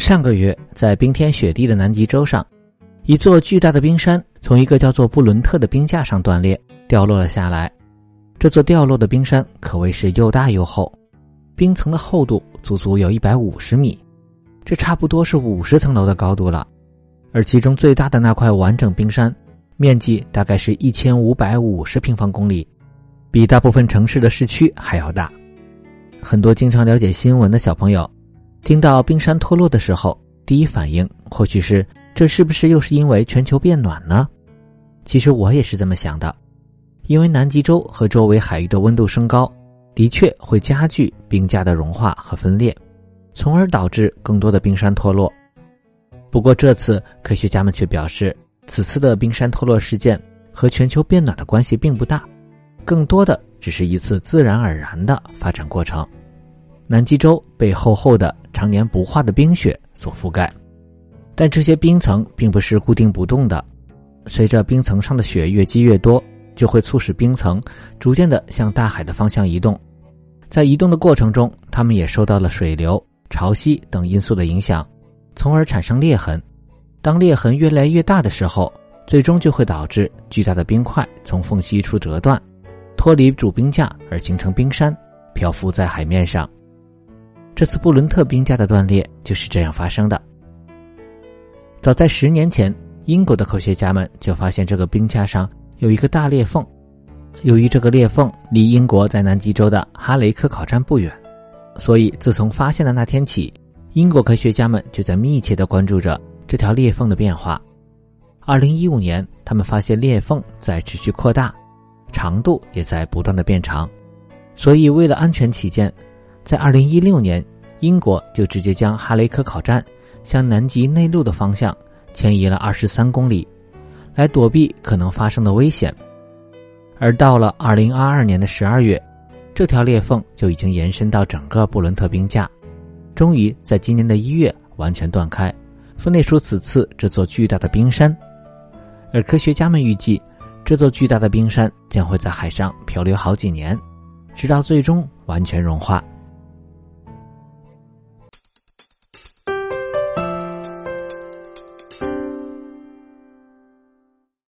上个月，在冰天雪地的南极洲上，一座巨大的冰山从一个叫做布伦特的冰架上断裂，掉落了下来。这座掉落的冰山可谓是又大又厚，冰层的厚度足足有一百五十米，这差不多是五十层楼的高度了。而其中最大的那块完整冰山，面积大概是一千五百五十平方公里，比大部分城市的市区还要大。很多经常了解新闻的小朋友。听到冰山脱落的时候，第一反应或许是这是不是又是因为全球变暖呢？其实我也是这么想的，因为南极洲和周围海域的温度升高，的确会加剧冰架的融化和分裂，从而导致更多的冰山脱落。不过这次科学家们却表示，此次的冰山脱落事件和全球变暖的关系并不大，更多的只是一次自然而然的发展过程。南极洲被厚厚的、常年不化的冰雪所覆盖，但这些冰层并不是固定不动的。随着冰层上的雪越积越多，就会促使冰层逐渐的向大海的方向移动。在移动的过程中，它们也受到了水流、潮汐等因素的影响，从而产生裂痕。当裂痕越来越大的时候，最终就会导致巨大的冰块从缝隙处折断，脱离主冰架而形成冰山，漂浮在海面上。这次布伦特冰架的断裂就是这样发生的。早在十年前，英国的科学家们就发现这个冰架上有一个大裂缝。由于这个裂缝离英国在南极洲的哈雷科考站不远，所以自从发现的那天起，英国科学家们就在密切的关注着这条裂缝的变化。二零一五年，他们发现裂缝在持续扩大，长度也在不断的变长，所以为了安全起见。在二零一六年，英国就直接将哈雷科考站向南极内陆的方向迁移了二十三公里，来躲避可能发生的危险。而到了二零二二年的十二月，这条裂缝就已经延伸到整个布伦特冰架，终于在今年的一月完全断开，分裂出此次这座巨大的冰山。而科学家们预计，这座巨大的冰山将会在海上漂流好几年，直到最终完全融化。